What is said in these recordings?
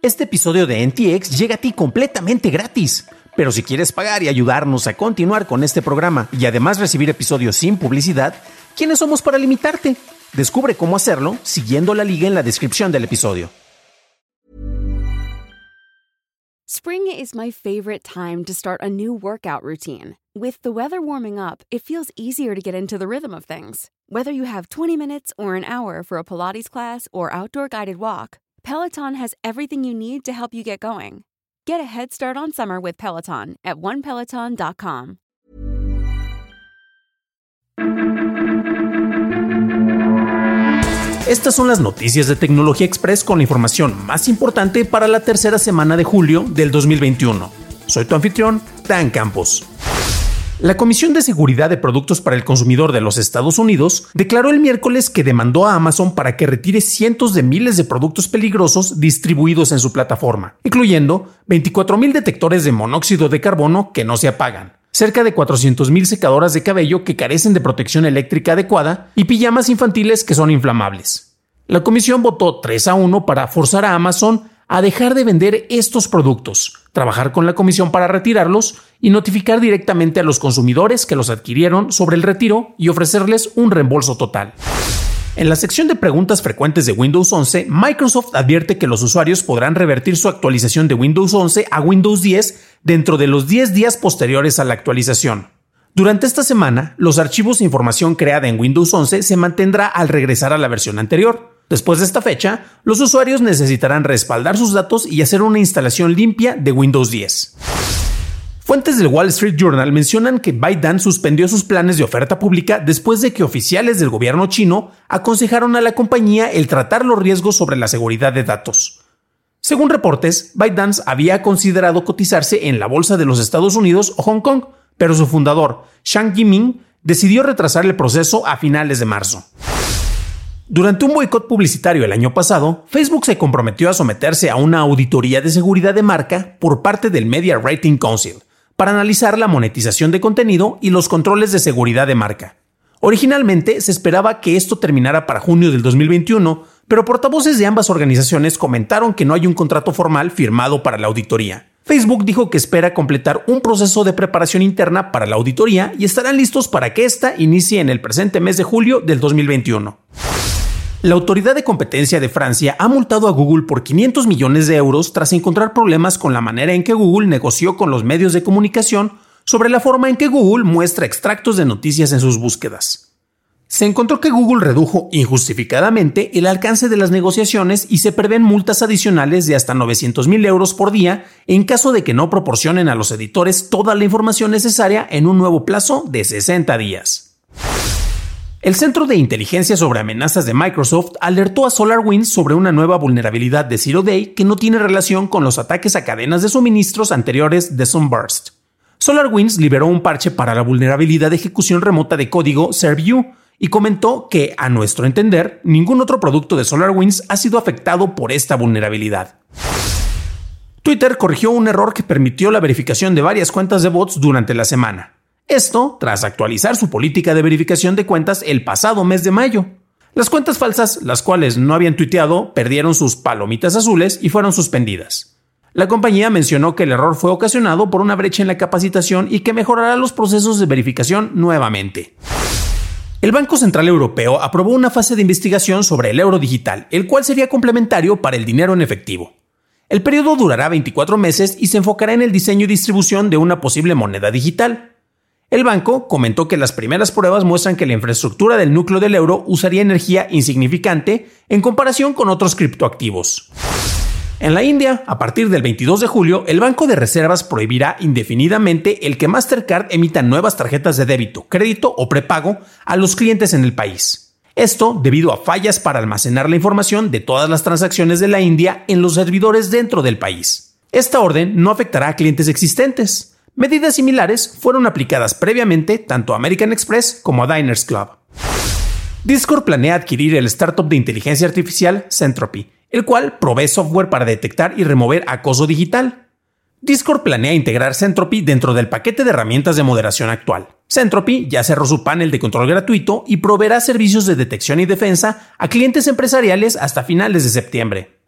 Este episodio de NTX llega a ti completamente gratis. Pero si quieres pagar y ayudarnos a continuar con este programa y además recibir episodios sin publicidad, ¿quiénes somos para limitarte? Descubre cómo hacerlo siguiendo la liga en la descripción del episodio. Spring is my favorite time to start a new workout routine. With the weather warming up, it feels easier to get into the rhythm of things. Whether you have 20 minutes or an hour for a Pilates class or outdoor guided walk, Peloton has everything you need to help you get going. Get a head start on summer with Peloton at onepeloton.com. Estas son las noticias de Tecnología Express con la información más importante para la tercera semana de julio del 2021. Soy tu anfitrión, Dan Campos. La Comisión de Seguridad de Productos para el Consumidor de los Estados Unidos declaró el miércoles que demandó a Amazon para que retire cientos de miles de productos peligrosos distribuidos en su plataforma, incluyendo 24.000 detectores de monóxido de carbono que no se apagan, cerca de 400.000 secadoras de cabello que carecen de protección eléctrica adecuada y pijamas infantiles que son inflamables. La comisión votó 3 a 1 para forzar a Amazon a dejar de vender estos productos, trabajar con la comisión para retirarlos y notificar directamente a los consumidores que los adquirieron sobre el retiro y ofrecerles un reembolso total. En la sección de preguntas frecuentes de Windows 11, Microsoft advierte que los usuarios podrán revertir su actualización de Windows 11 a Windows 10 dentro de los 10 días posteriores a la actualización. Durante esta semana, los archivos e información creada en Windows 11 se mantendrá al regresar a la versión anterior. Después de esta fecha, los usuarios necesitarán respaldar sus datos y hacer una instalación limpia de Windows 10. Fuentes del Wall Street Journal mencionan que ByteDance suspendió sus planes de oferta pública después de que oficiales del gobierno chino aconsejaron a la compañía el tratar los riesgos sobre la seguridad de datos. Según reportes, ByteDance había considerado cotizarse en la bolsa de los Estados Unidos o Hong Kong, pero su fundador, Shang Yiming, decidió retrasar el proceso a finales de marzo. Durante un boicot publicitario el año pasado, Facebook se comprometió a someterse a una auditoría de seguridad de marca por parte del Media Rating Council, para analizar la monetización de contenido y los controles de seguridad de marca. Originalmente se esperaba que esto terminara para junio del 2021, pero portavoces de ambas organizaciones comentaron que no hay un contrato formal firmado para la auditoría. Facebook dijo que espera completar un proceso de preparación interna para la auditoría y estarán listos para que ésta inicie en el presente mes de julio del 2021. La Autoridad de Competencia de Francia ha multado a Google por 500 millones de euros tras encontrar problemas con la manera en que Google negoció con los medios de comunicación sobre la forma en que Google muestra extractos de noticias en sus búsquedas. Se encontró que Google redujo injustificadamente el alcance de las negociaciones y se prevén multas adicionales de hasta 900 mil euros por día en caso de que no proporcionen a los editores toda la información necesaria en un nuevo plazo de 60 días. El Centro de Inteligencia sobre Amenazas de Microsoft alertó a SolarWinds sobre una nueva vulnerabilidad de Zero Day que no tiene relación con los ataques a cadenas de suministros anteriores de Sunburst. SolarWinds liberó un parche para la vulnerabilidad de ejecución remota de código ServeU y comentó que, a nuestro entender, ningún otro producto de SolarWinds ha sido afectado por esta vulnerabilidad. Twitter corrigió un error que permitió la verificación de varias cuentas de bots durante la semana. Esto tras actualizar su política de verificación de cuentas el pasado mes de mayo. Las cuentas falsas, las cuales no habían tuiteado, perdieron sus palomitas azules y fueron suspendidas. La compañía mencionó que el error fue ocasionado por una brecha en la capacitación y que mejorará los procesos de verificación nuevamente. El Banco Central Europeo aprobó una fase de investigación sobre el euro digital, el cual sería complementario para el dinero en efectivo. El periodo durará 24 meses y se enfocará en el diseño y distribución de una posible moneda digital. El banco comentó que las primeras pruebas muestran que la infraestructura del núcleo del euro usaría energía insignificante en comparación con otros criptoactivos. En la India, a partir del 22 de julio, el Banco de Reservas prohibirá indefinidamente el que Mastercard emita nuevas tarjetas de débito, crédito o prepago a los clientes en el país. Esto debido a fallas para almacenar la información de todas las transacciones de la India en los servidores dentro del país. Esta orden no afectará a clientes existentes, Medidas similares fueron aplicadas previamente tanto a American Express como a Diners Club. Discord planea adquirir el startup de inteligencia artificial Centropy, el cual provee software para detectar y remover acoso digital. Discord planea integrar Centropy dentro del paquete de herramientas de moderación actual. Centropy ya cerró su panel de control gratuito y proveerá servicios de detección y defensa a clientes empresariales hasta finales de septiembre.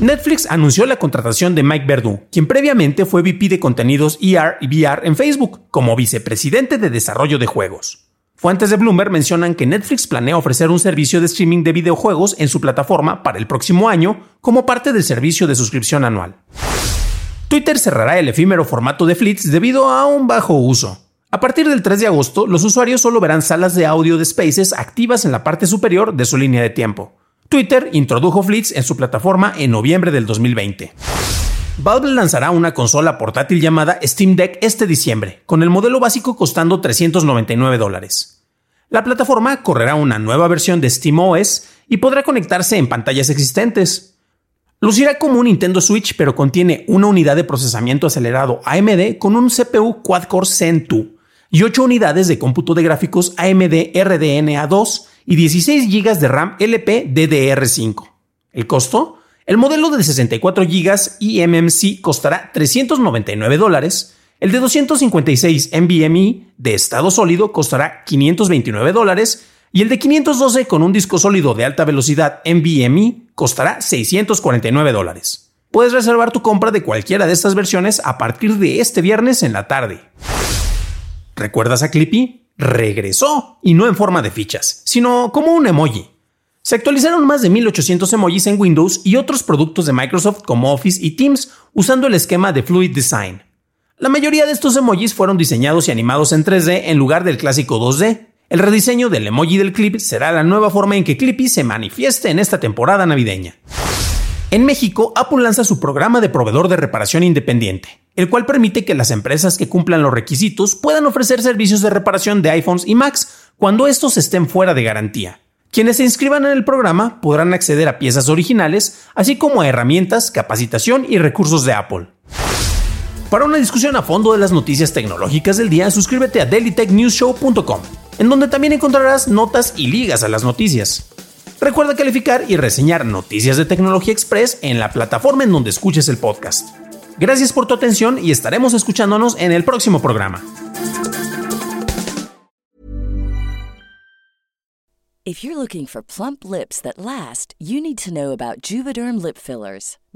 Netflix anunció la contratación de Mike Verdu, quien previamente fue VP de contenidos ER y VR en Facebook, como vicepresidente de desarrollo de juegos. Fuentes de Bloomberg mencionan que Netflix planea ofrecer un servicio de streaming de videojuegos en su plataforma para el próximo año como parte del servicio de suscripción anual. Twitter cerrará el efímero formato de Fleets debido a un bajo uso. A partir del 3 de agosto, los usuarios solo verán salas de audio de Spaces activas en la parte superior de su línea de tiempo. Twitter introdujo Fleets en su plataforma en noviembre del 2020. Valve lanzará una consola portátil llamada Steam Deck este diciembre, con el modelo básico costando 399 dólares. La plataforma correrá una nueva versión de SteamOS y podrá conectarse en pantallas existentes. Lucirá como un Nintendo Switch, pero contiene una unidad de procesamiento acelerado AMD con un CPU quad-core Zen 2 y 8 unidades de cómputo de gráficos AMD RDNA2 y 16 GB de RAM LP DDR5. ¿El costo? El modelo de 64 GB eMMC costará 399 dólares, el de 256 NVMe de estado sólido costará 529 dólares y el de 512 con un disco sólido de alta velocidad NVMe costará 649 dólares. Puedes reservar tu compra de cualquiera de estas versiones a partir de este viernes en la tarde. ¿Recuerdas a Clippy? Regresó, y no en forma de fichas, sino como un emoji. Se actualizaron más de 1800 emojis en Windows y otros productos de Microsoft como Office y Teams usando el esquema de Fluid Design. La mayoría de estos emojis fueron diseñados y animados en 3D en lugar del clásico 2D. El rediseño del emoji del clip será la nueva forma en que Clippy se manifieste en esta temporada navideña. En México, Apple lanza su programa de proveedor de reparación independiente, el cual permite que las empresas que cumplan los requisitos puedan ofrecer servicios de reparación de iPhones y Macs cuando estos estén fuera de garantía. Quienes se inscriban en el programa podrán acceder a piezas originales, así como a herramientas, capacitación y recursos de Apple. Para una discusión a fondo de las noticias tecnológicas del día, suscríbete a dailytechnewsshow.com, en donde también encontrarás notas y ligas a las noticias. Recuerda calificar y reseñar Noticias de Tecnología Express en la plataforma en donde escuches el podcast. Gracias por tu atención y estaremos escuchándonos en el próximo programa. If you're looking for plump lips that last, you need to know about Juvederm lip fillers.